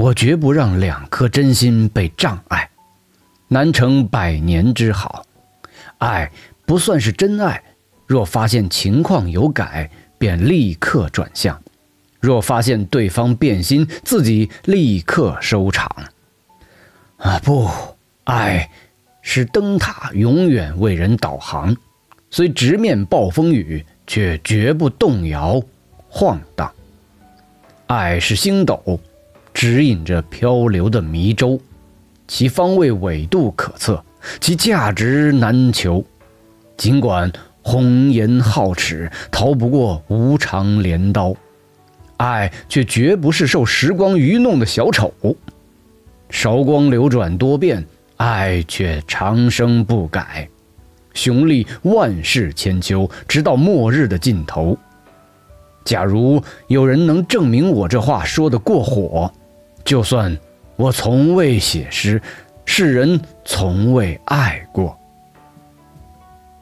我绝不让两颗真心被障碍，难成百年之好。爱不算是真爱，若发现情况有改，便立刻转向；若发现对方变心，自己立刻收场。啊，不，爱是灯塔，永远为人导航，虽直面暴风雨，却绝不动摇晃荡。爱是星斗。指引着漂流的迷舟，其方位纬度可测，其价值难求。尽管红颜皓齿，逃不过无常镰刀，爱却绝不是受时光愚弄的小丑。韶光流转多变，爱却长生不改，雄立万世千秋，直到末日的尽头。假如有人能证明我这话说的过火。就算我从未写诗，世人从未爱过。